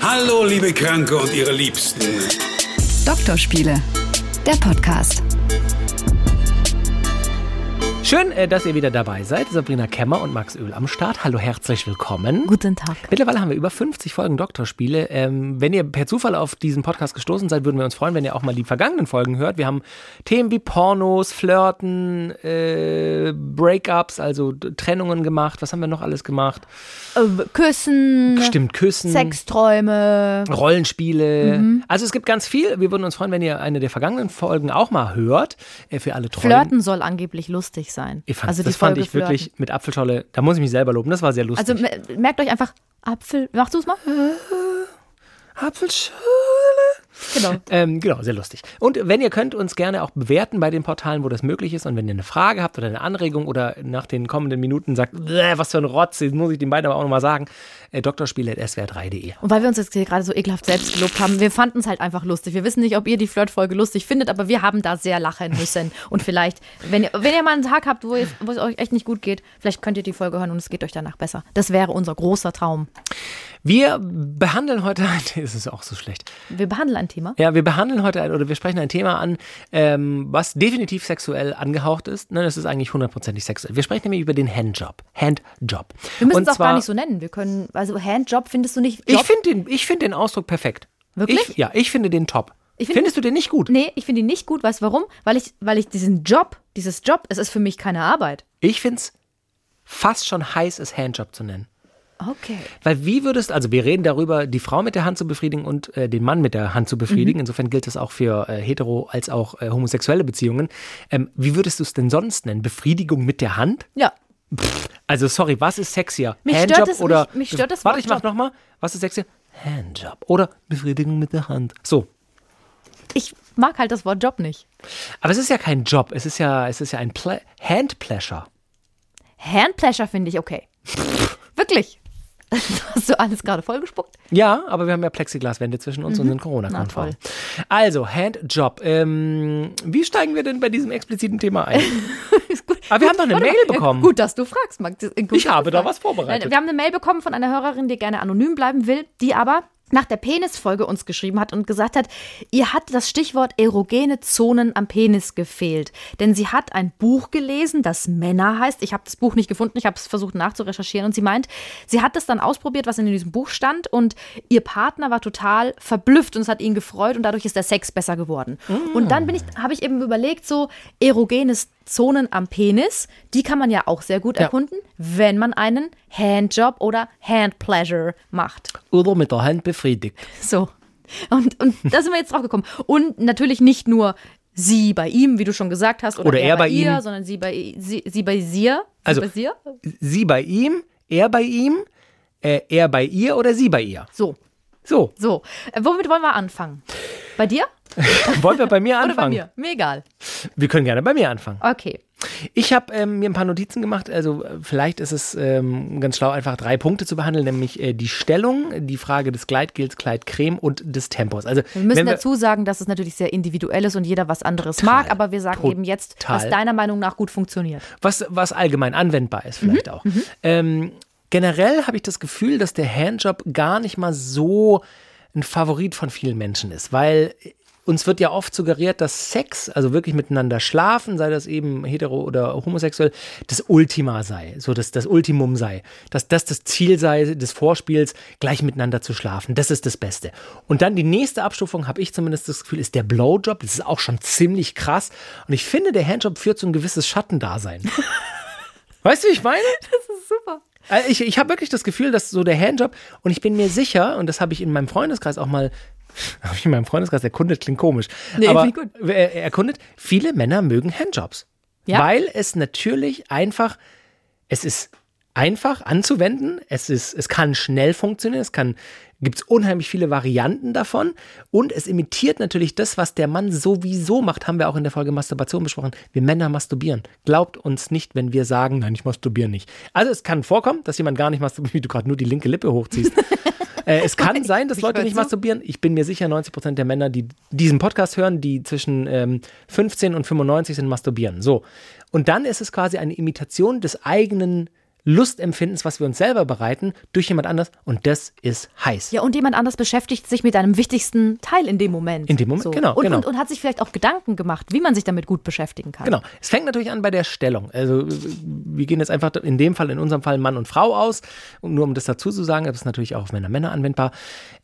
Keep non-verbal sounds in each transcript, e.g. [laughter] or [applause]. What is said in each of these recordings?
Hallo, liebe Kranke und ihre Liebsten. Doktorspiele, der Podcast. Schön, äh, dass ihr wieder dabei seid. Sabrina Kemmer und Max Öl am Start. Hallo, herzlich willkommen. Guten Tag. Mittlerweile haben wir über 50 Folgen Doktorspiele. Ähm, wenn ihr per Zufall auf diesen Podcast gestoßen seid, würden wir uns freuen, wenn ihr auch mal die vergangenen Folgen hört. Wir haben Themen wie Pornos, Flirten, äh, Breakups, also Trennungen gemacht. Was haben wir noch alles gemacht? Äh, Küssen. Stimmt, Küssen. Sexträume. Rollenspiele. Mhm. Also es gibt ganz viel. Wir würden uns freuen, wenn ihr eine der vergangenen Folgen auch mal hört. Äh, für alle Treuen. Flirten soll angeblich lustig sein. Ich fand, also das fand ich Flirten. wirklich mit Apfelscholle, da muss ich mich selber loben, das war sehr lustig. Also merkt euch einfach, Apfel, machst du es mal? Apfelscholle. Genau. Ähm, genau, sehr lustig. Und wenn ihr könnt uns gerne auch bewerten bei den Portalen, wo das möglich ist. Und wenn ihr eine Frage habt oder eine Anregung oder nach den kommenden Minuten sagt, was für ein Rotz, das muss ich den beiden aber auch nochmal sagen, äh, drspiele.swr3.de. Und weil wir uns jetzt hier gerade so ekelhaft selbst gelobt haben, wir fanden es halt einfach lustig. Wir wissen nicht, ob ihr die Flirtfolge lustig findet, aber wir haben da sehr lachen müssen. Und vielleicht, wenn ihr, wenn ihr mal einen Tag habt, wo, ihr, wo es euch echt nicht gut geht, vielleicht könnt ihr die Folge hören und es geht euch danach besser. Das wäre unser großer Traum. Wir behandeln heute ein, [laughs] ist es auch so schlecht. Wir behandeln ein Thema. Ja, wir behandeln heute ein, oder wir sprechen ein Thema an, ähm, was definitiv sexuell angehaucht ist. Nein, es ist eigentlich hundertprozentig sexuell. Wir sprechen nämlich über den Handjob. Handjob. Wir müssen es auch gar nicht so nennen. Wir können, also Handjob findest du nicht. Job? Ich finde den, ich find den Ausdruck perfekt. Wirklich? Ich, ja, ich finde den top. Find, Findest du den nicht gut? Nee, ich finde ihn nicht gut. Weißt du warum? Weil ich, weil ich diesen Job, dieses Job, es ist für mich keine Arbeit. Ich finde es fast schon heiß, es Handjob zu nennen. Okay. Weil wie würdest, also wir reden darüber, die Frau mit der Hand zu befriedigen und äh, den Mann mit der Hand zu befriedigen. Mhm. Insofern gilt das auch für äh, hetero- als auch äh, homosexuelle Beziehungen. Ähm, wie würdest du es denn sonst nennen? Befriedigung mit der Hand? Ja. Pff, also sorry, was ist sexier? Mich Handjob stört es, oder mich, mich stört das Warte, ich mach nochmal. Was ist sexier? Handjob oder Befriedigung mit der Hand. So. Ich mag halt das Wort Job nicht. Aber es ist ja kein Job, es ist ja, es ist ja ein Handpleasure. Handpleasure finde ich okay. Wirklich. [laughs] Hast du alles gerade vollgespuckt? Ja, aber wir haben ja Plexiglaswände zwischen uns mhm. und sind Corona-konform. Also, Handjob. Ähm, wie steigen wir denn bei diesem expliziten Thema ein? [laughs] aber wir haben doch eine Mail mal. bekommen. Gut, dass du fragst, Max. Gut, ich habe da was vorbereitet. Wir haben eine Mail bekommen von einer Hörerin, die gerne anonym bleiben will, die aber nach der Penisfolge uns geschrieben hat und gesagt hat, ihr hat das Stichwort erogene Zonen am Penis gefehlt. Denn sie hat ein Buch gelesen, das Männer heißt. Ich habe das Buch nicht gefunden, ich habe es versucht nachzurecherchieren und sie meint, sie hat es dann ausprobiert, was in diesem Buch stand und ihr Partner war total verblüfft und es hat ihn gefreut und dadurch ist der Sex besser geworden. Mm. Und dann bin ich, habe ich eben überlegt, so erogenes Zonen am Penis, die kann man ja auch sehr gut ja. erkunden, wenn man einen Handjob oder Handpleasure macht. Oder mit der Hand befriedigt. So. Und, und da sind wir jetzt drauf gekommen. Und natürlich nicht nur sie bei ihm, wie du schon gesagt hast, oder, oder er, er, bei, ihr, ihm. sondern sie bei, sie, sie bei ihr. Also, bei sie? sie bei ihm, er bei ihm, äh, er bei ihr oder sie bei ihr. So. So. So. Äh, womit wollen wir anfangen? Bei dir? [laughs] Wollen wir bei mir anfangen? [laughs] Oder bei mir? Mir egal. Wir können gerne bei mir anfangen. Okay. Ich habe ähm, mir ein paar Notizen gemacht. Also äh, vielleicht ist es ähm, ganz schlau, einfach drei Punkte zu behandeln, nämlich äh, die Stellung, die Frage des Gleitgels, Gleitcreme und des Tempos. Also wir müssen wir, dazu sagen, dass es natürlich sehr individuell ist und jeder was anderes total, mag, aber wir sagen eben jetzt, was deiner Meinung nach gut funktioniert. Was, was allgemein anwendbar ist vielleicht mhm, auch. Mhm. Ähm, generell habe ich das Gefühl, dass der Handjob gar nicht mal so ein Favorit von vielen Menschen ist, weil uns wird ja oft suggeriert, dass Sex, also wirklich miteinander schlafen, sei das eben hetero oder homosexuell, das Ultima sei, so dass das Ultimum sei, dass das das Ziel sei des Vorspiels, gleich miteinander zu schlafen. Das ist das Beste. Und dann die nächste Abstufung, habe ich zumindest das Gefühl, ist der Blowjob. Das ist auch schon ziemlich krass. Und ich finde, der Handjob führt so ein gewisses Schattendasein. [laughs] weißt du, wie ich meine? Das ist super. Also ich, ich habe wirklich das Gefühl, dass so der Handjob, und ich bin mir sicher, und das habe ich in meinem Freundeskreis auch mal [laughs] habe ich in meinem Freundeskreis erkundet, klingt komisch. Nee, aber gut. Er, erkundet, viele Männer mögen Handjobs. Ja? Weil es natürlich einfach, es ist einfach anzuwenden, es, ist, es kann schnell funktionieren, es kann, gibt es unheimlich viele Varianten davon und es imitiert natürlich das, was der Mann sowieso macht, haben wir auch in der Folge Masturbation besprochen. Wir Männer masturbieren. Glaubt uns nicht, wenn wir sagen, nein, ich masturbiere nicht. Also es kann vorkommen, dass jemand gar nicht masturbiert, [laughs] wie du gerade nur die linke Lippe hochziehst. [laughs] Äh, es kann sein, dass Leute nicht masturbieren. Ich bin mir sicher, 90 Prozent der Männer, die diesen Podcast hören, die zwischen ähm, 15 und 95 sind, masturbieren. So. Und dann ist es quasi eine Imitation des eigenen Lustempfindens, was wir uns selber bereiten, durch jemand anders und das ist heiß. Ja, und jemand anders beschäftigt sich mit einem wichtigsten Teil in dem Moment. In dem Moment, genau, Und, genau. Und, und hat sich vielleicht auch Gedanken gemacht, wie man sich damit gut beschäftigen kann. Genau. Es fängt natürlich an bei der Stellung. Also wir gehen jetzt einfach in dem Fall, in unserem Fall Mann und Frau aus. Und nur um das dazu zu sagen, das ist natürlich auch auf Männer Männer anwendbar.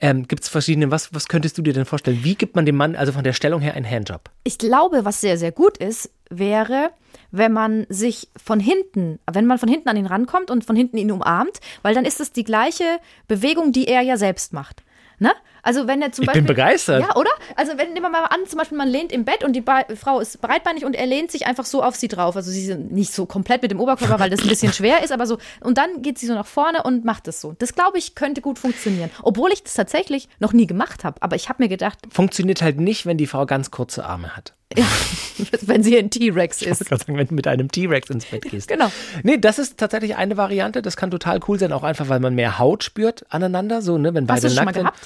Ähm, gibt es verschiedene, was, was könntest du dir denn vorstellen? Wie gibt man dem Mann, also von der Stellung her, einen Handjob? Ich glaube, was sehr, sehr gut ist, wäre, wenn man sich von hinten, wenn man von hinten an ihn rankommt und von hinten ihn umarmt, weil dann ist es die gleiche Bewegung, die er ja selbst macht. Ne? Also wenn er zum Ich Beispiel. bin begeistert. Ja, oder? Also wenn nehmen wir mal an, zum Beispiel man lehnt im Bett und die Ba- Frau ist breitbeinig und er lehnt sich einfach so auf sie drauf. Also sie sind nicht so komplett mit dem Oberkörper, weil das ein bisschen [laughs] schwer ist, aber so. Und dann geht sie so nach vorne und macht das so. Das glaube ich könnte gut funktionieren. Obwohl ich das tatsächlich noch nie gemacht habe. Aber ich habe mir gedacht, Funktioniert halt nicht, wenn die Frau ganz kurze Arme hat. [laughs] wenn sie ein T-Rex Ich ist. gerade sagen, wenn du mit einem T-Rex ins Bett gehst. Genau. Nee, das ist tatsächlich eine Variante. Das kann total cool sein, auch einfach, weil man mehr Haut spürt aneinander. So, ne, wenn Hast beide du das schon mal nackt gehabt?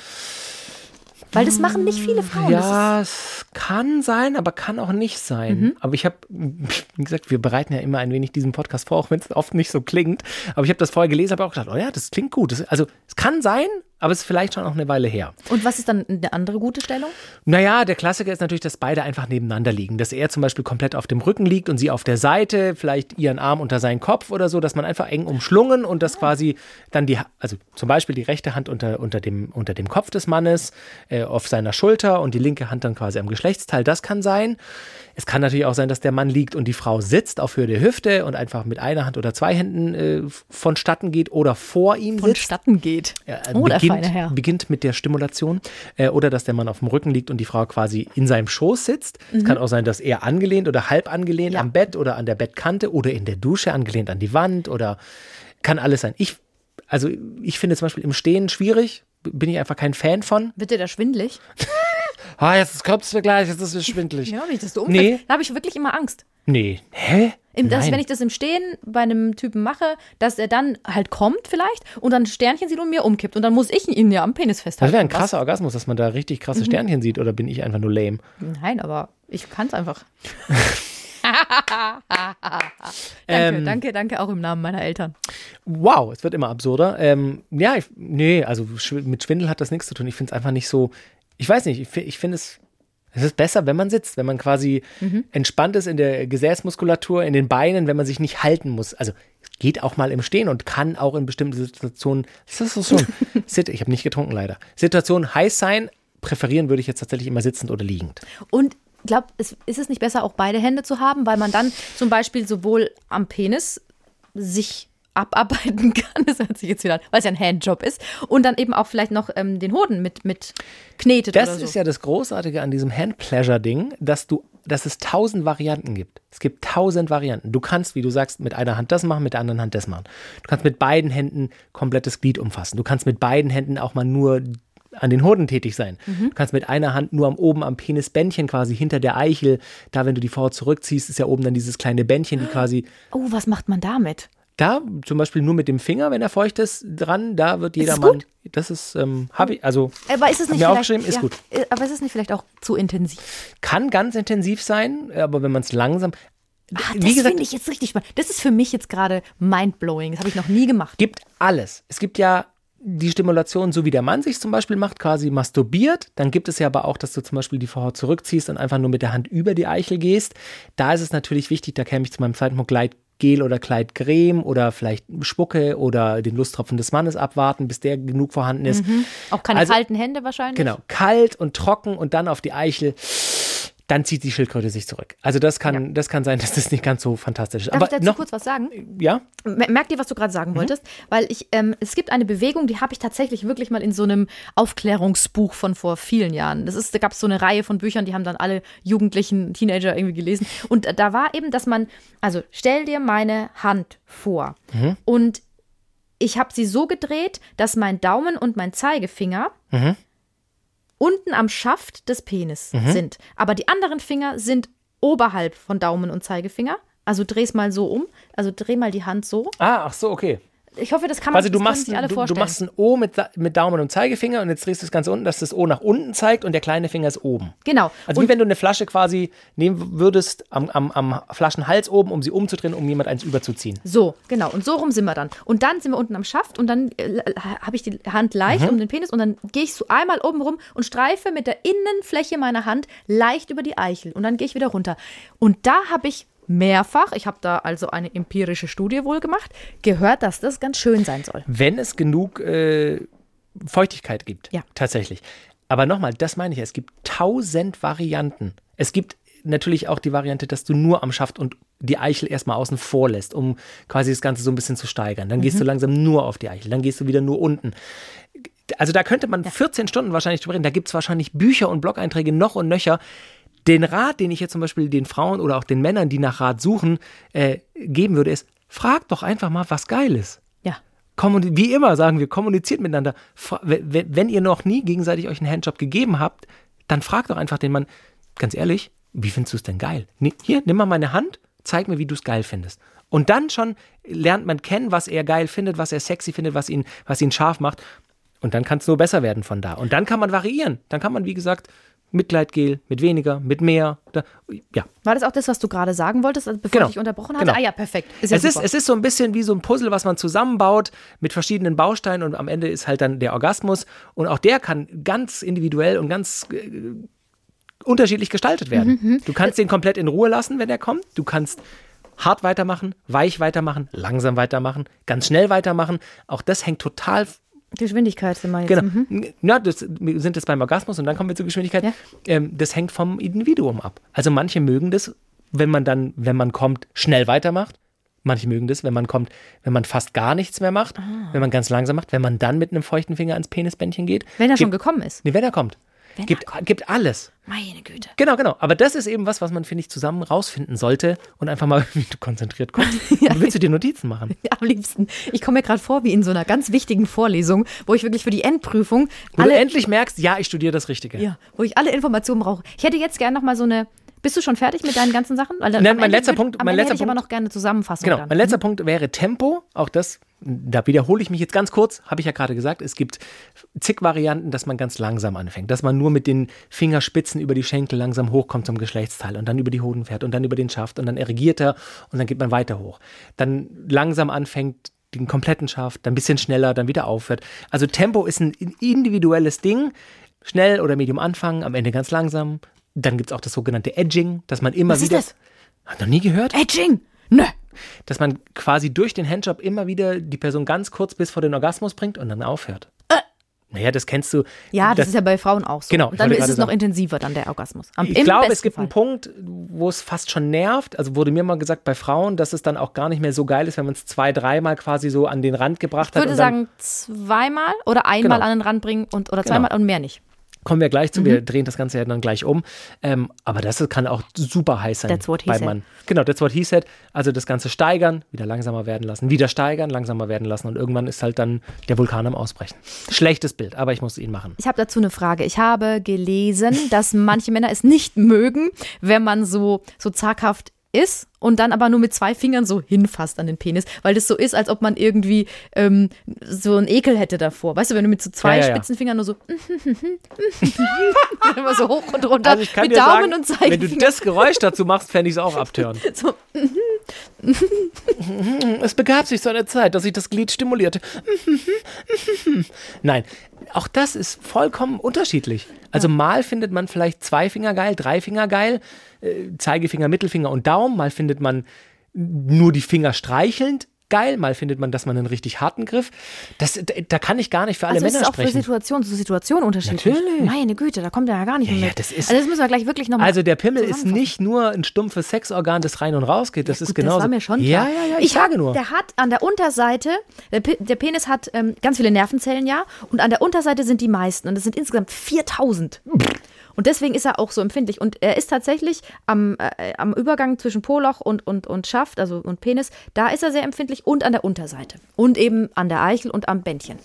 Weil das machen nicht viele Frauen. Ja, es kann sein, aber kann auch nicht sein. Mhm. Aber ich habe, [laughs] wie gesagt, wir bereiten ja immer ein wenig diesen Podcast vor, auch wenn es oft nicht so klingt. Aber ich habe das vorher gelesen, habe auch gedacht, oh ja, das klingt gut. Das, also es kann sein, aber es ist vielleicht schon auch eine Weile her. und was ist dann eine andere gute Stellung? Naja, der Klassiker ist natürlich, dass beide einfach nebeneinander liegen. Dass er zum Beispiel komplett auf dem Rücken liegt und sie auf der Seite, vielleicht ihren Arm unter seinen Kopf oder so, dass man einfach eng umschlungen und das quasi dann die, also zum Beispiel die rechte Hand unter, unter, dem, unter dem Kopf des Mannes, äh, auf seiner Schulter und die linke Hand dann quasi am Geschlechtsteil. Das kann sein. Es kann natürlich auch sein, dass der Mann liegt und die Frau sitzt auf Höhe der Hüfte und einfach mit einer Hand oder zwei Händen äh, vonstatten geht oder vor ihm sitzt. Vonstatten geht. Ja, äh, oh, feine beginnt, beginnt mit der Stimulation äh, oder dass der Mann auf dem Rücken liegt und die Frau quasi in seinem Schoß sitzt. Es kann auch sein, dass er angelehnt oder halb angelehnt Mhm. Ja. am Bett oder an der Bettkante oder in der Dusche angelehnt an die Wand oder kann alles sein. Ich, also ich finde zum Beispiel im Stehen schwierig, bin ich einfach kein Fan von. Wird dir da schwindelig? [laughs] Ah, jetzt kommt es mir gleich, jetzt ist es schwindelig. Ja, nicht, dass du Nee. umfällst. Da habe ich wirklich immer Angst. Nee. Hä? Im, dass, wenn ich das im Stehen bei einem Typen mache, dass er dann halt kommt vielleicht und dann Sternchen sieht und mir umkippt. Und dann muss ich ihn ja am Penis das festhalten. wäre ein Was? krasser Orgasmus, dass man da richtig Mhm. krasse Sternchen sieht oder bin ich einfach nur lame? Nein, aber ich kann es einfach. [laughs] [laughs] danke, Ähm. danke, danke auch im Namen meiner Eltern. Wow, es wird immer absurder. Ähm, ja, ich, nee, also mit Schwindel hat das nichts zu tun. Ich finde es einfach nicht so. Ich weiß nicht, ich, ich finde es. Es ist besser, wenn man sitzt, wenn man quasi entspannt ist in der Gesäßmuskulatur, in den Beinen, wenn man sich nicht halten muss. Also geht auch mal im Stehen und kann auch in bestimmten Situationen. Situation, [laughs] Sit, ich habe nicht getrunken leider. Situationen heiß sein. Präferieren würde ich jetzt tatsächlich immer sitzend oder liegend. Und glaub, es, ist es nicht besser, auch beide Hände zu haben, weil man dann zum Beispiel sowohl am Penis sich abarbeiten [laughs] kann, das hört sich jetzt wieder an, weil es ja ein Handjob ist, und dann eben auch vielleicht noch ähm, den Hoden mit, mit knetet Das oder so. ist ja das Großartige an diesem Hand-Pleasure-Ding, dass du, dass es tausend Varianten gibt. Es gibt tausend Varianten. Du kannst, wie du sagst, mit einer Hand das machen, mit der anderen Hand das machen. Du kannst mit beiden Händen komplettes Glied umfassen. Du kannst mit beiden Händen auch mal nur an den Hoden tätig sein. Mhm. Du kannst mit einer Hand nur am oben am Penisbändchen quasi hinter der Eichel, da wenn du die Frau zurückziehst, ist ja oben dann dieses kleine Bändchen, die quasi oh, was macht man damit? Da zum Beispiel nur mit dem Finger, wenn er feucht ist, dran, da wird es jedermann. gut? Das ist, ähm, habe ich, also Aber ist es nicht vielleicht, ist ja, gut. äh, Aber ist es nicht vielleicht auch zu intensiv? kann ganz intensiv sein, aber wenn man es langsam. Wie das finde ich jetzt richtig spannend. Das ist für mich jetzt gerade mindblowing. Das habe ich noch nie gemacht. gibt alles. Es gibt ja die Stimulation, so wie der Mann sich zum Beispiel macht, quasi masturbiert. Dann gibt es ja aber auch, dass du zum Beispiel die Frau zurückziehst und einfach nur mit der Hand über die Eichel gehst. Da ist es natürlich wichtig, da käme ich zu meinem zweiten Punkt, Gleitgel oder Gleitcreme oder vielleicht Spucke oder den Lusttropfen des Mannes abwarten, bis der genug vorhanden ist. Auch keine Also- kalten Hände wahrscheinlich. Genau, kalt und trocken und dann auf die Eichel. Dann zieht die Schildkröte sich zurück. Also das kann, das kann sein, dass [laughs] das nicht ganz so fantastisch ist. Darf aber ich dazu noch, kurz was sagen? ja, Mer- Merk dir, was du gerade sagen wolltest, weil ich, ähm, es gibt eine Bewegung, die habe ich tatsächlich wirklich mal in so einem Aufklärungsbuch von vor vielen Jahren. Das ist, da gab es so eine Reihe von Büchern, die haben dann alle jugendlichen Teenager irgendwie gelesen. Und da war eben, dass man, also stell dir meine Hand vor und ich habe sie so gedreht, dass mein Daumen und mein Zeigefinger unten am Schaft des Penis sind. Aber die anderen Finger sind oberhalb von Daumen und Zeigefinger. Also dreh's mal so um. Also dreh mal die Hand so. Ah, ach so, okay. Ich hoffe, das kann man Quasi du das machst, sich alle du, du vorstellen. machst ein O mit, mit Daumen und Zeigefinger und jetzt drehst du es ganz unten, dass das O nach unten zeigt und der kleine Finger ist oben. Genau. Also und wie wenn du eine Flasche quasi nehmen würdest am, am, am Flaschenhals oben, um sie umzudrehen, um jemand eins überzuziehen. So, genau. Und so rum sind wir dann. Und dann sind wir unten am Schaft und dann äh, habe ich die Hand leicht Mhm. um den Penis und dann gehe ich so einmal oben rum und streife mit der Innenfläche meiner Hand leicht über die Eichel und dann gehe ich wieder runter. Und da habe ich mehrfach, ich habe da also eine empirische Studie wohl gemacht, gehört, dass das ganz schön sein soll. Wenn es genug äh, Feuchtigkeit gibt. Ja. Tatsächlich. Aber nochmal, das meine ich, ja, es gibt tausend Varianten. Es gibt natürlich auch die Variante, dass du nur am Schaft und die Eichel erstmal außen vor lässt, um quasi das Ganze so ein bisschen zu steigern. Dann Mhm. gehst du langsam nur auf die Eichel, dann gehst du wieder nur unten. Also da könnte man 14 Stunden wahrscheinlich drüber reden. Da gibt es wahrscheinlich Bücher und Blog-Einträge noch und nöcher. Den Rat, den ich jetzt zum Beispiel den Frauen oder auch den Männern, die nach Rat suchen, äh, geben würde, ist, fragt doch einfach mal, was geil ist. Ja. Kommuni wie immer sagen wir, kommuniziert miteinander. Fra wenn, ihr noch nie gegenseitig euch einen Handjob gegeben habt, dann fragt doch einfach den Mann, ganz ehrlich, wie findest du es denn geil? Ni- Hier, nimm mal meine Hand, zeig mir, wie du es geil findest. Und dann schon lernt man kennen, was er geil findet, was er sexy findet, was ihn, was ihn scharf macht. Und dann kann es nur besser werden von da. Und dann kann man variieren. Dann kann man, wie gesagt, mit Gleitgel, mit weniger, mit mehr. Da, ja, War das auch das, was du gerade sagen wolltest, also bevor Genau. ich dich unterbrochen hatte? Genau. Ah ja, perfekt. Ist ja es, ist, es ist so ein bisschen wie so ein Puzzle, was man zusammenbaut mit verschiedenen Bausteinen und am Ende ist halt dann der Orgasmus. Und auch der kann ganz individuell und ganz äh, unterschiedlich gestaltet werden. Mhm, Du kannst den komplett in Ruhe lassen, wenn er kommt. Du kannst hart weitermachen, weich weitermachen, langsam weitermachen, ganz schnell weitermachen. Auch das hängt total Geschwindigkeit sind wir jetzt. Genau. Mhm. Ja, das, wir sind jetzt beim Orgasmus und dann kommen wir zur Geschwindigkeit. Ja. Ähm, das hängt vom Individuum ab. Also manche mögen das, wenn man dann, wenn man kommt, schnell weitermacht. Manche mögen das, wenn man kommt, wenn man fast gar nichts mehr macht, Ah. wenn man ganz langsam macht, wenn man dann mit einem feuchten Finger ans Penisbändchen geht. Wenn er schon Gibt- gekommen ist. Nee, wenn er kommt. Wenn gibt, gibt alles. Meine Güte. Genau, genau. Aber das ist eben was, was man, finde ich, zusammen rausfinden sollte und einfach mal, [laughs] wie du konzentriert kommst. [laughs] Willst du dir Notizen machen? [laughs] Ja, am liebsten. Ich komme mir gerade vor wie in so einer ganz wichtigen Vorlesung, wo ich wirklich für die Endprüfung Wo alle, du endlich merkst, ja, ich studiere das Richtige. ja, wo ich alle Informationen brauche. Ich hätte jetzt gerne noch mal so eine. Bist du schon fertig mit deinen ganzen Sachen? Weil Nein, mein letzter Punkt- mein letzter ich aber Punkt- noch gerne eine Zusammenfassung. Genau, dann. mein letzter Punkt wäre Tempo. Auch das, da wiederhole ich mich jetzt ganz kurz, habe ich ja gerade gesagt. Es gibt zig Varianten, dass man ganz langsam anfängt. Dass man nur mit den Fingerspitzen über die Schenkel langsam hochkommt zum Geschlechtsteil und dann über die Hoden fährt und dann über den Schaft und dann erregiert er und dann geht man weiter hoch. Dann langsam anfängt, den kompletten Schaft, dann ein bisschen schneller, dann wieder aufhört. Also Tempo ist ein individuelles Ding. Schnell oder medium anfangen, am Ende ganz langsam. Dann gibt es auch das sogenannte Edging, dass man immer Was ist wieder. das? Hat noch nie gehört? Edging! Nö. dass man quasi durch den Handjob immer wieder die Person ganz kurz bis vor den Orgasmus bringt und dann aufhört. Naja, das kennst du. Äh. Ja, das, das ist ja bei Frauen auch so. Genau, Und ich dann ist es noch sagen. intensiver, dann der Orgasmus. Am, ich glaube, es gibt Fall. einen Punkt, wo es fast schon nervt. Also wurde mir mal gesagt bei Frauen, dass es dann auch gar nicht mehr so geil ist, wenn man es zwei, dreimal quasi so an den Rand gebracht Ich hat. würde und dann sagen, zweimal oder einmal Genau. an den Rand bringen und, oder Genau. zweimal und mehr nicht. Kommen wir gleich zu. Wir Mhm. drehen das Ganze ja dann gleich um. Ähm, aber das kann auch super heiß sein. That's what he said. Mann. Genau, that's what he said. Also das Ganze steigern, wieder langsamer werden lassen, wieder steigern, langsamer werden lassen und irgendwann ist halt dann der Vulkan am Ausbrechen. Schlechtes Bild, aber ich muss ihn machen. Ich habe dazu eine Frage. Ich habe gelesen, dass manche Männer es nicht mögen, wenn man so, so zaghaft ist und dann aber nur mit zwei Fingern so hinfasst an den Penis, weil das so ist, als ob man irgendwie ähm, so einen Ekel hätte davor. Weißt du, wenn du mit so zwei Ja, ja, spitzen Fingern nur so [laughs] immer so hoch und runter Also mit Daumen sagen, und wenn du Zeigefinger. das Geräusch dazu machst, fände ich es auch abtören. [laughs] So, [laughs] Es begab sich so eine Zeit, dass ich das Glied stimulierte. Nein, auch das ist vollkommen unterschiedlich. Also mal findet man vielleicht zwei Finger geil, drei Finger geil, äh, Zeigefinger, Mittelfinger und Daumen. Mal findet man nur die Finger streichelnd geil. Mal findet man, dass man einen richtig harten Griff. Das, da, kann ich gar nicht für alle also ist Männer es auch für sprechen. Situation zu Situation unterschiedlich. Natürlich. Meine Güte, da kommt er ja gar nicht Ja, mehr ja, das ist- also das müssen wir gleich wirklich nochmal Also der Pimmel ist nicht nur ein stumpfes Sexorgan, das rein und raus geht. Das ist Gut, genauso. Das war mir schon Ja, klar. ja, ja. Ich, sage hab, nur. Der hat an der Unterseite, der Penis hat ähm, ganz viele Nervenzellen, ja, und an der Unterseite sind die meisten und das sind insgesamt 4000. Und deswegen ist er auch so empfindlich. Und er ist tatsächlich am, äh, am Übergang zwischen Poloch und, und, und Schaft, also und Penis, da ist er sehr empfindlich und an der Unterseite. Und eben an der Eichel und am Bändchen.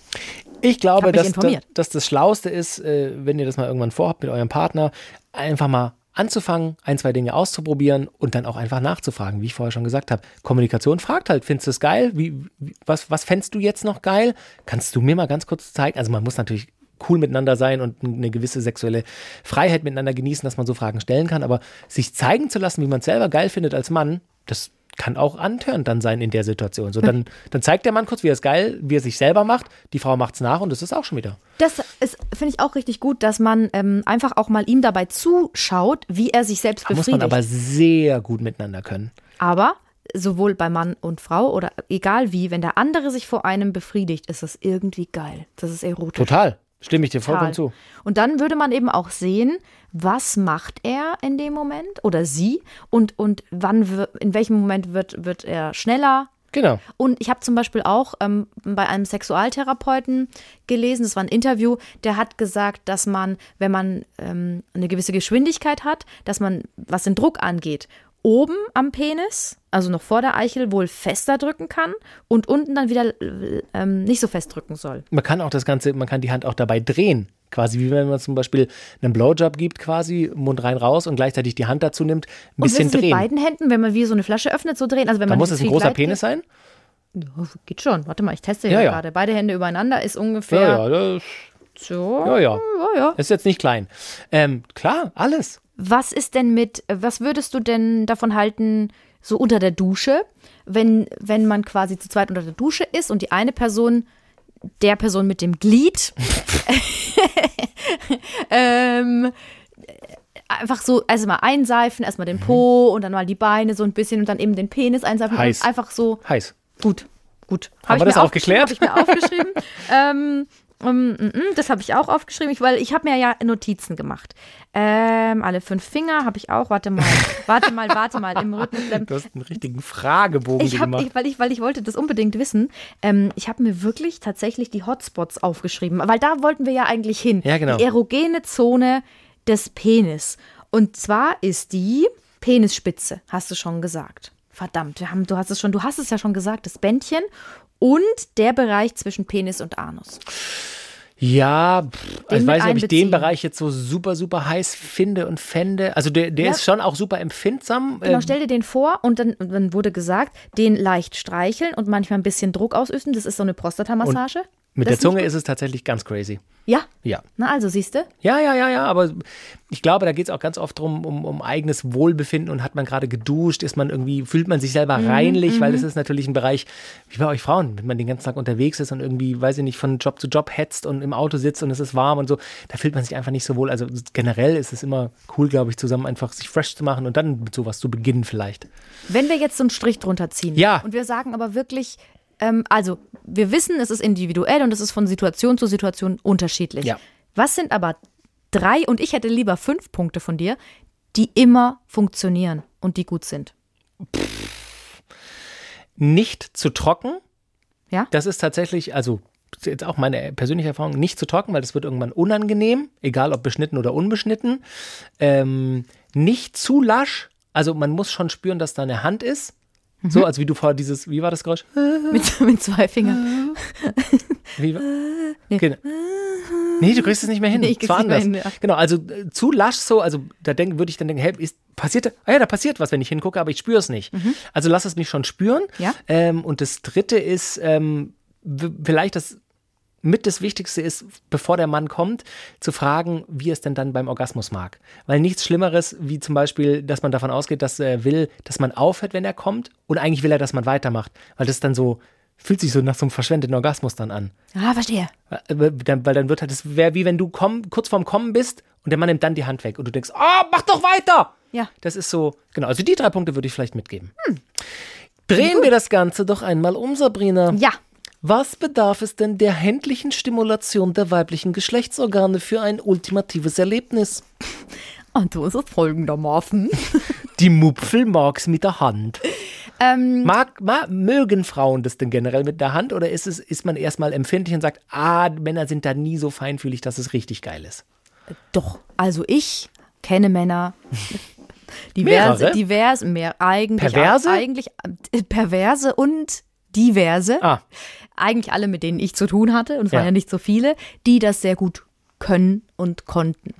Ich glaube, dass, dass, dass das Schlauste ist, äh, wenn ihr das mal irgendwann vorhabt mit eurem Partner, einfach mal anzufangen, ein, zwei Dinge auszuprobieren und dann auch einfach nachzufragen, wie ich vorher schon gesagt habe. Kommunikation fragt halt, findest du es geil? Wie, wie, was, was fändest du jetzt noch geil? Kannst du mir mal ganz kurz zeigen? Also man muss natürlich cool miteinander sein und eine gewisse sexuelle Freiheit miteinander genießen, dass man so Fragen stellen kann, aber sich zeigen zu lassen, wie man es selber geil findet als Mann, das kann auch antörend dann sein in der Situation. So, dann, dann zeigt der Mann kurz, wie er es geil, wie er sich selber macht, die Frau macht es nach und das ist auch schon wieder. Das ist, finde ich, auch richtig gut, dass man ähm, einfach auch mal ihm dabei zuschaut, wie er sich selbst Da muss befriedigt. man aber sehr gut miteinander können. Aber sowohl bei Mann und Frau oder egal wie, wenn der andere sich vor einem befriedigt, ist das irgendwie geil. Das ist erotisch. Total. Stimme ich dir vollkommen zu. Und dann würde man eben auch sehen, was macht er in dem Moment oder sie und, und wann, in welchem Moment wird, wird er schneller. Genau. Und ich habe zum Beispiel auch ähm, bei einem Sexualtherapeuten gelesen, das war ein Interview, der hat gesagt, dass man, wenn man ähm, eine gewisse Geschwindigkeit hat, dass man, was den Druck angeht, oben am Penis, also noch vor der Eichel, wohl fester drücken kann und unten dann wieder äh, ähm, nicht so fest drücken soll. Man kann auch das Ganze, man kann die Hand auch dabei drehen. Quasi wie wenn man zum Beispiel einen Blowjob gibt, quasi Mund rein raus und gleichzeitig die Hand dazu nimmt, ein Und bisschen ist es mit drehen. beiden Händen, wenn man wie so eine Flasche öffnet, so drehen? Also wenn Da man muss es ein großer Penis sein? Geht, Ja, geht schon. Warte mal, ich teste Ja, ja, ja. gerade. Beide Hände übereinander ist ungefähr Ja, ja, das so. Ja, ja. ja, ja. ist jetzt nicht klein. Ähm, klar, alles. Was ist denn mit, was würdest du denn davon halten, so unter der Dusche, wenn, wenn man quasi zu zweit unter der Dusche ist und die eine Person, der Person mit dem Glied, [laughs] ähm, einfach so, also mal einseifen, erstmal den Po und dann mal die Beine so ein bisschen und dann eben den Penis einseifen Heiß. einfach so, Heiß. gut, gut. Haben Hab wir ich das mir aufgeklärt? Habe ich mir aufgeschrieben. [laughs] ähm, das habe ich auch aufgeschrieben, ich, weil ich habe mir ja Notizen gemacht. Ähm, alle fünf Finger habe ich auch. Warte mal, [laughs] warte mal, warte mal. Im Rhythmus. Du hast einen richtigen Fragebogen Ich habe, gemacht. ich, weil, ich, weil ich wollte das unbedingt wissen, ähm, ich habe mir wirklich tatsächlich die Hotspots aufgeschrieben, weil da wollten wir ja eigentlich hin. Ja, genau. Die erogene Zone des Penis. Und zwar ist die Penisspitze, hast du schon gesagt. Verdammt, wir haben, du hast es schon, du hast es ja schon gesagt, das Bändchen und der Bereich zwischen Penis und Anus. Ja, pff, also ich weiß nicht, ob ich den. Bereich jetzt so super, super heiß finde und fände. Also der, der Ja. ist schon auch super empfindsam. Genau, Ähm, stell dir den vor und dann, dann wurde gesagt, den leicht streicheln und manchmal ein bisschen Druck ausüben. Das ist so eine Prostatamassage. Mit Das der Zunge ist es tatsächlich ganz crazy. Ja, Ja. na also siehst du. Ja, ja, ja, ja, aber ich glaube, da geht es auch ganz oft drum, um, um eigenes Wohlbefinden und hat man gerade geduscht, ist man irgendwie, fühlt man sich selber Mhm, reinlich, weil es ist natürlich ein Bereich, wie bei euch Frauen, wenn man den ganzen Tag unterwegs ist und irgendwie, weiß ich nicht, von Job zu Job hetzt und im Auto sitzt und es ist warm und so, da fühlt man sich einfach nicht so wohl. Also generell ist es immer cool, glaube ich, zusammen einfach sich fresh zu machen und dann mit sowas zu beginnen vielleicht. Wenn wir jetzt so einen Strich drunter ziehen Ja. und wir sagen aber wirklich, ähm, also wir wissen, es ist individuell und es ist von Situation zu Situation unterschiedlich. Ja. Was sind aber drei, und ich hätte lieber fünf Punkte von dir, die immer funktionieren und die gut sind? Nicht zu trocken, Ja? Das ist tatsächlich, also jetzt auch meine persönliche Erfahrung, nicht zu trocken, weil das wird irgendwann unangenehm, egal ob beschnitten oder unbeschnitten. Ähm, nicht zu lasch, also man muss schon spüren, dass da eine Hand ist. Mhm. So, als wie du vor dieses, wie war das Geräusch? [laughs] Mit, mit zwei Fingern. [laughs] Wie, war- genau. Nee, du kriegst es nicht mehr hin. Nee, ich Es war nicht anders. mehr hin, ja. Genau, also äh, zu lasch so, also da denk, würde ich dann denken, hey, ist, passiert, ah ja, da passiert was, wenn ich hingucke, aber ich spüre es nicht. Also lass es mich schon spüren. Mhm. Ja. Ähm, und das dritte ist, ähm, vielleicht das mit das Wichtigste ist, bevor der Mann kommt, zu fragen, wie es denn dann beim Orgasmus mag. Weil nichts Schlimmeres, wie zum Beispiel, dass man davon ausgeht, dass er will, dass man aufhört, wenn er kommt. Und eigentlich will er, dass man weitermacht. Weil das dann so, fühlt sich so nach so einem verschwendeten Orgasmus dann an. Ah, verstehe. Weil dann, weil dann wird halt, das wäre wie wenn du komm, kurz vorm Kommen bist und der Mann nimmt dann die Hand weg und du denkst, oh, mach doch weiter! Ja. Das ist so, genau, also die drei Punkte würde ich vielleicht mitgeben. Drehen wir das Ganze doch einmal um, Sabrina. Ja. Was bedarf es denn der händlichen Stimulation der weiblichen Geschlechtsorgane für ein ultimatives Erlebnis? Und so ist es folgendermaßen. [laughs] Die Mupfel mag's mit der Hand. ähm, Mag, mag, mögen Frauen das denn generell mit der Hand oder ist, es, ist man erstmal empfindlich und sagt, ah, Männer sind da nie so feinfühlig, dass es richtig geil ist? Doch, also ich kenne Männer. [laughs] Diverse, Mehrere? divers, mehr, eigentlich, Perverse? eigentlich äh, perverse und diverse. Ah. Eigentlich alle, mit denen ich zu tun hatte, und es waren Ja. ja nicht so viele, die das sehr gut können und konnten.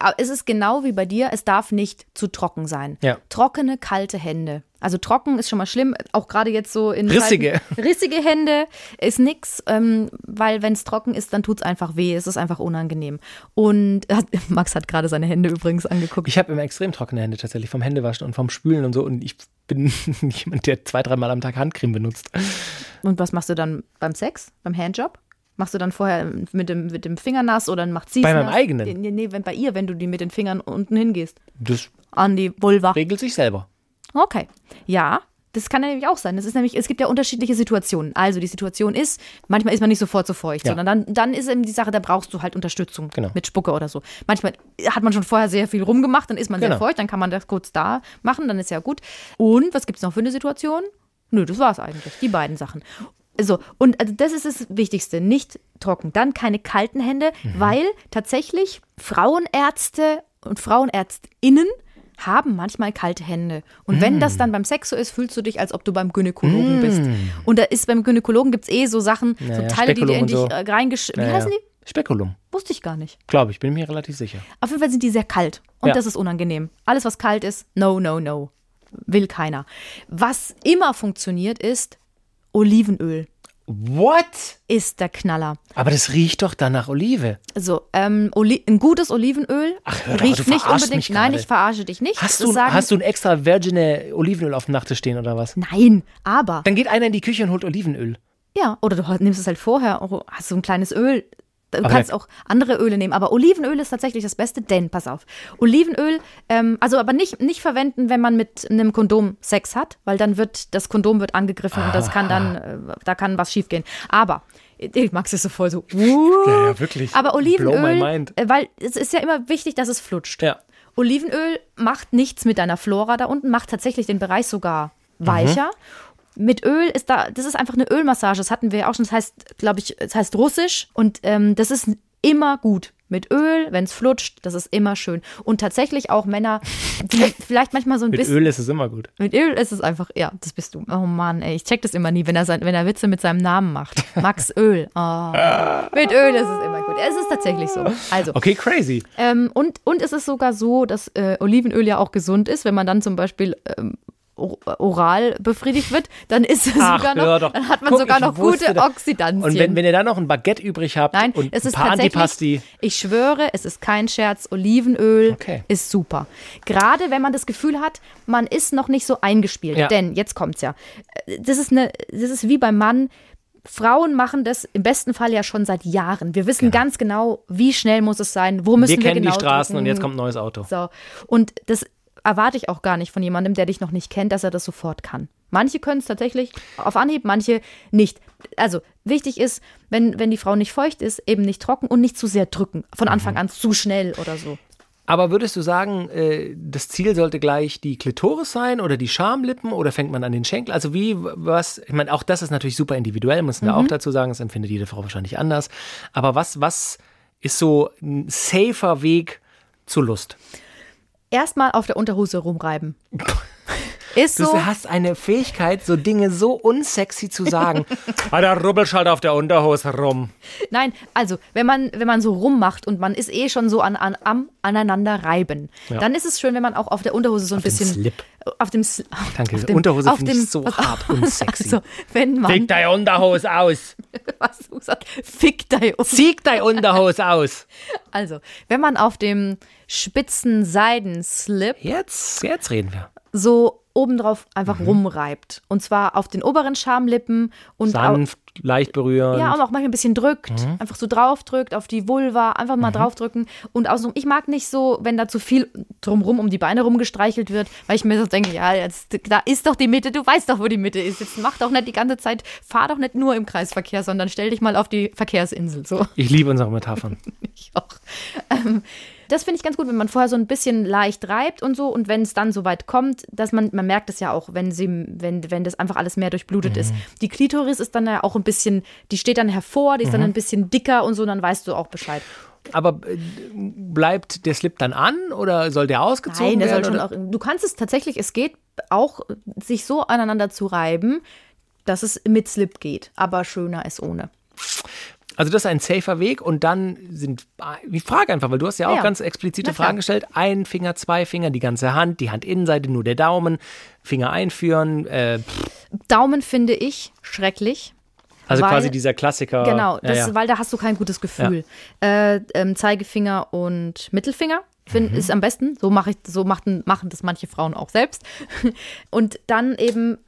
Aber es ist genau wie bei dir, es darf nicht zu trocken sein. Ja. Trockene, kalte Hände. Also trocken ist schon mal schlimm, auch gerade jetzt so in Rissige. Zeiten- rissige Hände ist nix, ähm, weil wenn es trocken ist, dann tut es einfach weh, es ist einfach unangenehm. Und [laughs] Max hat gerade seine Hände übrigens angeguckt. Ich habe immer extrem trockene Hände tatsächlich vom Händewaschen und vom Spülen und so. Und ich bin [laughs] jemand, der zwei, dreimal am Tag Handcreme benutzt. Und was machst du dann beim Sex, beim Handjob? Machst du dann vorher mit dem, mit dem Finger nass oder macht sie Bei meinem eigenen? Nee, nee, wenn bei ihr, wenn du die mit den Fingern unten hingehst, Das an die Vulva. regelt sich selber. Okay. Ja, das kann ja nämlich auch sein. Das ist nämlich, es gibt ja unterschiedliche Situationen. Also die Situation ist, manchmal ist man nicht sofort so feucht, Ja. sondern dann, dann ist eben die Sache, da brauchst du halt Unterstützung Genau. mit Spucke oder so. Manchmal hat man schon vorher sehr viel rumgemacht, dann ist man Genau. sehr feucht, dann kann man das kurz da machen, dann ist ja gut. Und was gibt es noch für eine Situation? Nö, das war's eigentlich. Die beiden Sachen. So, und also das ist das Wichtigste, nicht trocken. Dann keine kalten Hände, Mhm. weil tatsächlich Frauenärzte und Frauenärztinnen haben manchmal kalte Hände. Und wenn Mm. das dann beim Sex so ist, fühlst du dich, als ob du beim Gynäkologen bist. Und da ist beim Gynäkologen gibt es eh so Sachen, Ja, so Teile, die dir in dich Spekulum und äh, reingesch... Wie Ja, heißen ja. die? Spekulum. Wusste ich gar nicht. Glaube ich, bin mir relativ sicher. Auf jeden Fall sind die sehr kalt. Und das ist unangenehm. Alles, was kalt ist, no, no, no. Will keiner. Was immer funktioniert, ist Olivenöl. What? Ist der Knaller. Aber das riecht doch dann nach Olive. Also, ähm, Oli ein gutes Olivenöl Ach, hör doch, riecht du nicht unbedingt. Nein, ich verarsche dich nicht. Hast du, sagen, hast du ein extra virgine Olivenöl auf dem Nachttisch stehen oder was? Nein, aber. Dann geht einer in die Küche und holt Olivenöl. Ja, oder du nimmst es halt vorher, oh, hast so ein kleines Öl. Du Aber kannst auch andere Öle nehmen, aber Olivenöl ist tatsächlich das Beste, denn, pass auf, Olivenöl, ähm, also aber nicht, nicht verwenden, wenn man mit einem Kondom Sex hat, weil dann wird, das Kondom wird angegriffen und das kann dann, äh, da kann was schiefgehen. Aber, ich Max ist so voll so, uh, Ja, ja, wirklich. aber Blow my Olivenöl, äh, weil es ist ja immer wichtig, dass es flutscht. Ja. Olivenöl macht nichts mit deiner Flora da unten, macht tatsächlich den Bereich sogar weicher. Mit Öl ist da, das ist einfach eine Ölmassage. Das hatten wir ja auch schon. Das heißt, glaube ich, es heißt russisch und ähm, das ist immer gut. Mit Öl, wenn es flutscht, das ist immer schön. Und tatsächlich auch Männer, die [laughs] vielleicht manchmal so ein Mit bisschen. Öl ist es immer gut. Mit Öl ist es einfach, ja, das bist du. Oh Mann, ey, ich check das immer nie, wenn er, sein, wenn er Witze mit seinem Namen macht. Max Öl. Oh. [laughs] mit Öl ist es immer gut. Es ist tatsächlich so. Also, Okay, crazy. ähm, und, und es ist sogar so, dass äh, Olivenöl ja auch gesund ist, wenn man dann zum Beispiel ähm, oral befriedigt wird, dann ist es sogar noch, doch. dann hat man Guck, sogar noch gute das. Oxidantien. Und wenn, wenn ihr da noch ein Baguette übrig habt Nein, und es ein ist paar tatsächlich, Antipasti. ich schwöre, es ist kein Scherz, Olivenöl Okay. ist super. Gerade wenn man das Gefühl hat, man ist noch nicht so eingespielt. Ja. Denn, jetzt kommt's ja, das ist, eine, das ist wie beim Mann, Frauen machen das im besten Fall ja schon seit Jahren. Wir wissen ganz genau, wie schnell muss es sein, wo müssen Wir wir, kennen genau die Straßen drücken. und jetzt kommt ein neues Auto. So. Und das erwarte ich auch gar nicht von jemandem, der dich noch nicht kennt, dass er das sofort kann. Manche können es tatsächlich auf Anhieb, manche nicht. Also wichtig ist, wenn, wenn die Frau nicht feucht ist, eben nicht trocken und nicht zu sehr drücken. Von Anfang an zu schnell oder so. Aber würdest du sagen, äh, das Ziel sollte gleich die Klitoris sein oder die Schamlippen oder fängt man an den Schenkel? Also wie, was, ich meine, auch das ist natürlich super individuell, müssen wir Mhm. auch dazu sagen, das empfindet jede Frau wahrscheinlich anders. Aber was, was ist so ein safer Weg zur Lust? Erstmal auf der Unterhose rumreiben. [laughs] Ist Du so. hast eine Fähigkeit, so Dinge so unsexy zu sagen. [laughs] ah, da rubbelst halt auf der Unterhose rum. Nein, also wenn man, wenn man so rummacht und man ist eh schon so an, an, am aneinander reiben, Ja. dann ist es schön, wenn man auch auf der Unterhose so ein Auf dem bisschen. Slip. Auf dem Sl- Danke, auf dem, Unterhose auf finde ich dem- so [laughs] was- hart unsexy. Also, wenn man. Fick deine Unterhose aus. was du sagst, fick dein Zieh deine Unterhose aus. Also, wenn man auf dem spitzen Seidenslip Jetzt, jetzt reden wir. so obendrauf einfach Mhm. rumreibt. Und zwar auf den oberen Schamlippen und auch, Sanft, leicht berühren. ja, aber auch manchmal ein bisschen drückt. Mhm. Einfach so draufdrückt auf die Vulva, einfach mal draufdrücken. Und außerdem, ich mag nicht so, wenn da zu viel drumrum um die Beine rumgestreichelt wird, weil ich mir so denke, ja, jetzt, da ist doch die Mitte, du weißt doch, wo die Mitte ist. Jetzt mach doch nicht die ganze Zeit, fahr doch nicht nur im Kreisverkehr, sondern stell dich mal auf die Verkehrsinsel. So. Ich liebe unsere Metaphern. [laughs] Ich auch. Ähm, das finde ich ganz gut, wenn man vorher so ein bisschen leicht reibt und so und wenn es dann so weit kommt, dass man, man merkt es ja auch, wenn sie, wenn, wenn das einfach alles mehr durchblutet ist. Die Klitoris ist dann ja auch ein bisschen, die steht dann hervor, die ist dann ein bisschen dicker und so, dann weißt du auch Bescheid. Aber äh, bleibt der Slip dann an oder soll der ausgezogen Nein, der soll werden? schon oder? auch, du kannst es tatsächlich, es geht auch, sich so aneinander zu reiben, dass es mit Slip geht, aber schöner ist ohne. Also das ist ein safer Weg und dann sind, ich frage einfach, weil du hast ja auch Ja. ganz explizite. Fragen gestellt. Ein Finger, zwei Finger, die ganze Hand, die Handinnenseite, nur der Daumen, Finger einführen, äh, Daumen finde ich schrecklich. also Weil- quasi dieser Klassiker. Genau, ja, das, ja. weil da hast du kein gutes Gefühl. Äh, ähm, Zeigefinger und Mittelfinger find, Mhm. ist am besten. So mache ich, so machen, machen das manche Frauen auch selbst. [laughs] Und dann eben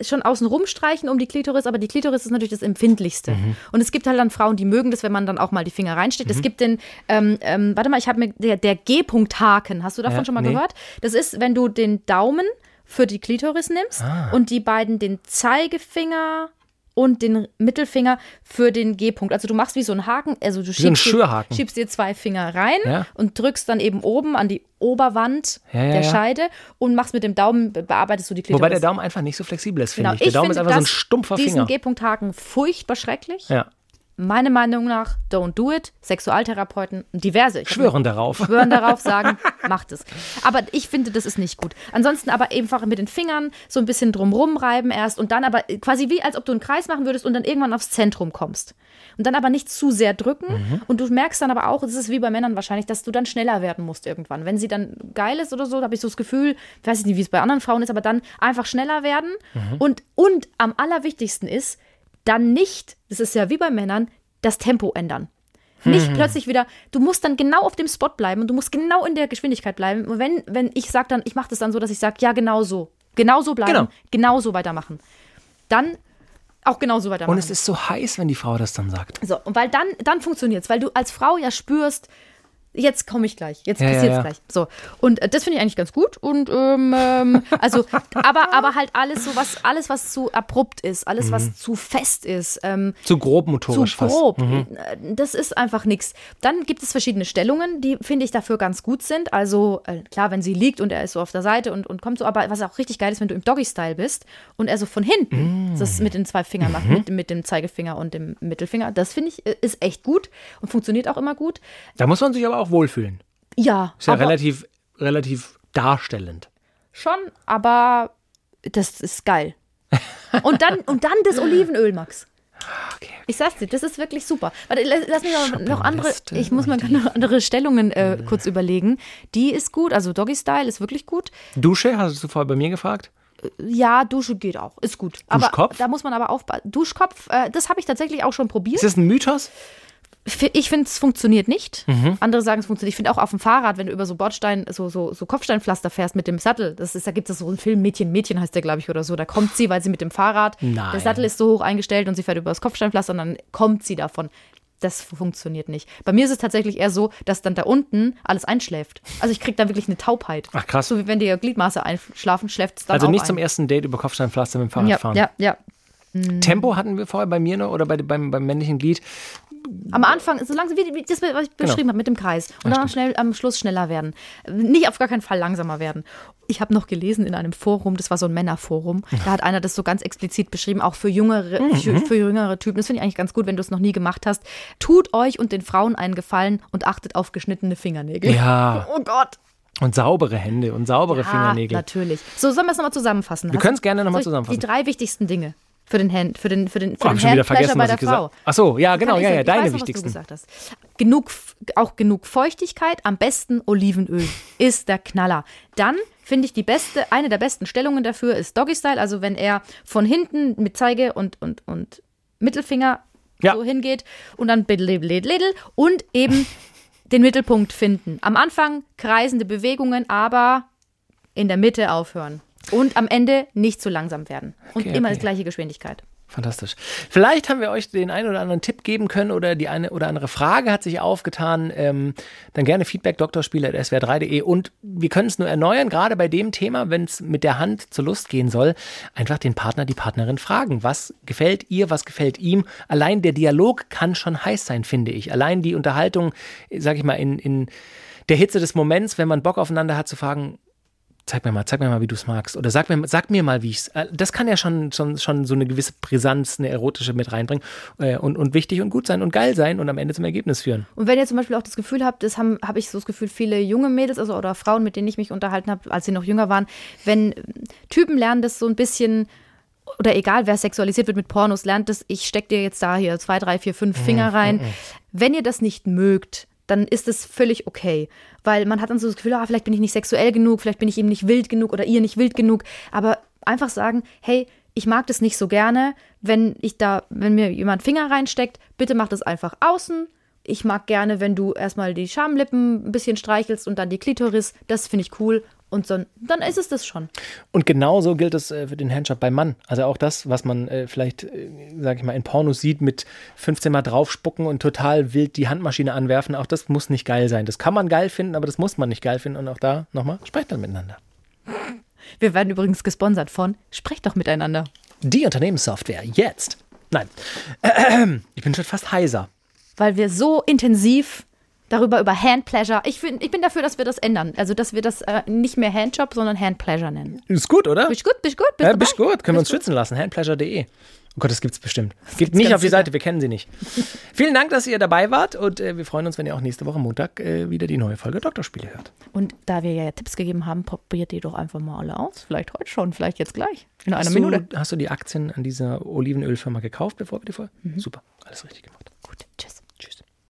schon außen rumstreichen um die Klitoris, aber die Klitoris ist natürlich das Empfindlichste. Mhm. Und es gibt halt dann Frauen, die mögen das, wenn man dann auch mal die Finger reinsteckt. Mhm. Es gibt den, ähm, ähm, warte mal, ich habe mir, der, der G-Punkt-Haken, hast du davon Ja, schon mal nee. gehört? Das ist, wenn du den Daumen für die Klitoris nimmst Ah. und die beiden den Zeigefinger und den Mittelfinger für den G-Punkt. Also du machst wie so einen Haken, also du schiebst, dir, schiebst dir zwei Finger rein Ja. und drückst dann eben oben an die Oberwand Ja, ja, der. Scheide und machst mit dem Daumen, be- bearbeitest du die Klitoris. Wobei der Daumen einfach nicht so flexibel ist, finde Genau, ich. Der Daumen ist einfach so ein stumpfer diesen Finger. G-Punkt-Haken furchtbar schrecklich. Ja. Meine Meinung nach, don't do it. Sexualtherapeuten, diverse. Ich Schwören darauf. [laughs] schwören darauf, sagen, [laughs] macht es. Aber ich finde, das ist nicht gut. Ansonsten aber einfach mit den Fingern so ein bisschen drumrum reiben erst und dann aber quasi wie, als ob du einen Kreis machen würdest und dann irgendwann aufs Zentrum kommst. Und dann aber nicht zu sehr drücken. Mhm. Und du merkst dann aber auch, es ist wie bei Männern wahrscheinlich, dass du dann schneller werden musst irgendwann. Wenn sie dann geil ist oder so, da habe ich so das Gefühl, ich weiß nicht, wie es bei anderen Frauen ist, aber dann einfach schneller werden. Mhm. Und, und am allerwichtigsten ist, dann nicht, das ist ja wie bei Männern, das Tempo ändern. Nicht Mhm. plötzlich wieder, du musst dann genau auf dem Spot bleiben und du musst genau in der Geschwindigkeit bleiben. Und wenn, wenn ich sage dann, ich mache das dann so, dass ich sage, ja, genau so. Genau so bleiben, Genau. genau so weitermachen. Dann auch genau so weitermachen. Und es ist so heiß, wenn die Frau das dann sagt. So, und weil dann, dann funktioniert es, weil du als Frau ja spürst, jetzt komme ich gleich, jetzt Ja, ja, passiert's ja. gleich. So. Und äh, das finde ich eigentlich ganz gut. Und ähm, ähm, also, [laughs] aber, aber halt alles so, was, alles, was zu abrupt ist, alles, Mhm. was zu fest ist, ähm, Zu grob zu motorisch fast. grob. Äh, Das ist einfach nichts. Dann gibt es verschiedene Stellungen, die finde ich dafür ganz gut sind. Also äh, klar, wenn sie liegt und er ist so auf der Seite und, und kommt so, aber was auch richtig geil ist, wenn du im Doggy-Style bist und er so von hinten das mit den zwei Fingern macht, mit, mit dem Zeigefinger und dem Mittelfinger, das finde ich äh, ist echt gut und funktioniert auch immer gut. Da muss man sich aber auch wohlfühlen. Ja, Ist ja aber relativ, relativ darstellend. schon, aber das ist geil. [laughs] Und dann, und dann das Olivenöl, Max. Okay. Ich sag's dir, das ist wirklich super. Warte, lass, mich noch, noch andere, ich muss mal noch andere Stellungen äh, kurz überlegen. Die ist gut, also Doggy Style ist wirklich gut. Dusche, hast du vorher bei mir gefragt? Ja, Dusche geht auch, ist gut. Aber Duschkopf? da muss man aber aufpassen. Duschkopf, äh, das habe ich tatsächlich auch schon probiert. Ist das ein Mythos? Ich finde, es funktioniert nicht. Mhm. Andere sagen, es funktioniert. Ich finde auch auf dem Fahrrad, wenn du über so Bordstein, so, so, so Kopfsteinpflaster fährst mit dem Sattel, das ist, da gibt es so einen Film, Mädchen, Mädchen heißt der, glaube ich, oder so. Da kommt sie, weil sie mit dem Fahrrad, Nein. der Sattel ist so hoch eingestellt und sie fährt über das Kopfsteinpflaster und dann kommt sie davon. Das funktioniert nicht. Bei mir ist es tatsächlich eher so, dass dann da unten alles einschläft. Also ich kriege da wirklich eine Taubheit. Ach, krass. So wie wenn die Gliedmaße einschlafen, schläft es dann Also nicht ein. zum ersten Date über Kopfsteinpflaster mit dem Fahrrad ja, fahren. ja, ja. Tempo hatten wir vorher bei mir noch oder bei, beim, beim männlichen Glied. Am Anfang, so langsam, wie, wie das, was ich Genau. beschrieben habe mit dem Kreis. Und dann schnell, am Schluss schneller werden. Nicht auf gar keinen Fall langsamer werden. Ich habe noch gelesen in einem Forum, das war so ein Männerforum, da hat einer das so ganz explizit beschrieben, auch für jüngere, Mhm. für, für jüngere Typen. Das finde ich eigentlich ganz gut, wenn du es noch nie gemacht hast. Tut euch und den Frauen einen Gefallen und achtet auf geschnittene Fingernägel. Ja. [laughs] Oh Gott. Und saubere Hände und saubere Fingernägel. Ah, natürlich. So, sollen wir es nochmal zusammenfassen? Wir können es gerne nochmal zusammenfassen. Die drei wichtigsten Dinge für den Hand, für den, für den, für Oh, den schon wieder vergessen, bei was der Frau. Ach so, ja, genau, ja, ja, Ich deine weiß wichtigsten. Genug, auch genug Feuchtigkeit, am besten Olivenöl [laughs] ist der Knaller. Dann finde ich die beste, eine der besten Stellungen dafür ist Doggy Style, also wenn er von hinten mit Zeige und, und, und Mittelfinger Ja. so hingeht und dann biddle und eben [laughs] den Mittelpunkt finden. Am Anfang kreisende Bewegungen, aber in der Mitte aufhören. Und am Ende nicht zu langsam werden. Und Okay, immer okay. die gleiche Geschwindigkeit. Fantastisch. Vielleicht haben wir euch den einen oder anderen Tipp geben können oder die eine oder andere Frage hat sich aufgetan. Ähm, dann gerne Feedback drspieler.swr3.de und wir können es nur erneuern, gerade bei dem Thema, wenn es mit der Hand zur Lust gehen soll, einfach den Partner, die Partnerin fragen. Was gefällt ihr, was gefällt ihm? Allein der Dialog kann schon heiß sein, finde ich. Allein die Unterhaltung, sag ich mal, in, in der Hitze des Moments, wenn man Bock aufeinander hat, zu fragen, Zeig mir mal, zeig mir mal, wie du es magst. Oder sag mir, sag mir mal, wie ich es. Das kann ja schon, schon, schon so eine gewisse Brisanz, eine erotische mit reinbringen äh, und, und wichtig und gut sein und geil sein und am Ende zum Ergebnis führen. Und wenn ihr zum Beispiel auch das Gefühl habt, das habe hab ich so das Gefühl, viele junge Mädels also, oder Frauen, mit denen ich mich unterhalten habe, als sie noch jünger waren, wenn Typen lernen, das so ein bisschen oder egal wer sexualisiert wird mit Pornos, lernt es, ich steck dir jetzt da hier zwei, drei, vier, fünf Finger rein. Wenn ihr das nicht mögt, dann ist es völlig okay. Weil man hat dann so das Gefühl, ah, vielleicht bin ich nicht sexuell genug, vielleicht bin ich eben nicht wild genug oder ihr nicht wild genug. Aber einfach sagen, hey, ich mag das nicht so gerne, wenn ich da, wenn mir jemand Finger reinsteckt, bitte mach das einfach außen. Ich mag gerne, wenn du erstmal die Schamlippen ein bisschen streichelst und dann die Klitoris. Das finde ich cool. Und so, dann ist es das schon. Und genauso gilt es äh, für den Handjob beim Mann. Also auch das, was man äh, vielleicht, äh, sag ich mal, in Pornos sieht, mit 15 Mal draufspucken und total wild die Handmaschine anwerfen, auch das muss nicht geil sein. Das kann man geil finden, aber das muss man nicht geil finden. Und auch da, nochmal, sprecht dann miteinander. Wir werden übrigens gesponsert von Sprecht doch miteinander. Die Unternehmenssoftware, jetzt. Nein, [clears throat] ich bin schon fast heiser. Weil wir so intensiv darüber über Handpleasure. Ich, find, ich bin dafür, dass wir das ändern. Also, dass wir das äh, nicht mehr Handjob, sondern Handpleasure nennen. Ist gut, oder? Bist gut, bist gut, bist Ja, bist gut, können wir uns Bist schützen lassen. Handpleasure.de. Oh Gott, das gibt's bestimmt. Geht gibt's nicht auf die sicher. Seite, wir kennen sie nicht. [laughs] Vielen Dank, dass ihr dabei wart und äh, wir freuen uns, wenn ihr auch nächste Woche Montag äh, wieder die neue Folge Doktorspiele hört. Und da wir ja Tipps gegeben haben, probiert die doch einfach mal alle aus. Vielleicht heute schon, vielleicht jetzt gleich. In einer Hast Minute. du, hast du die Aktien an dieser Olivenölfirma gekauft, bevor wir die Folge? Super, alles richtig gemacht.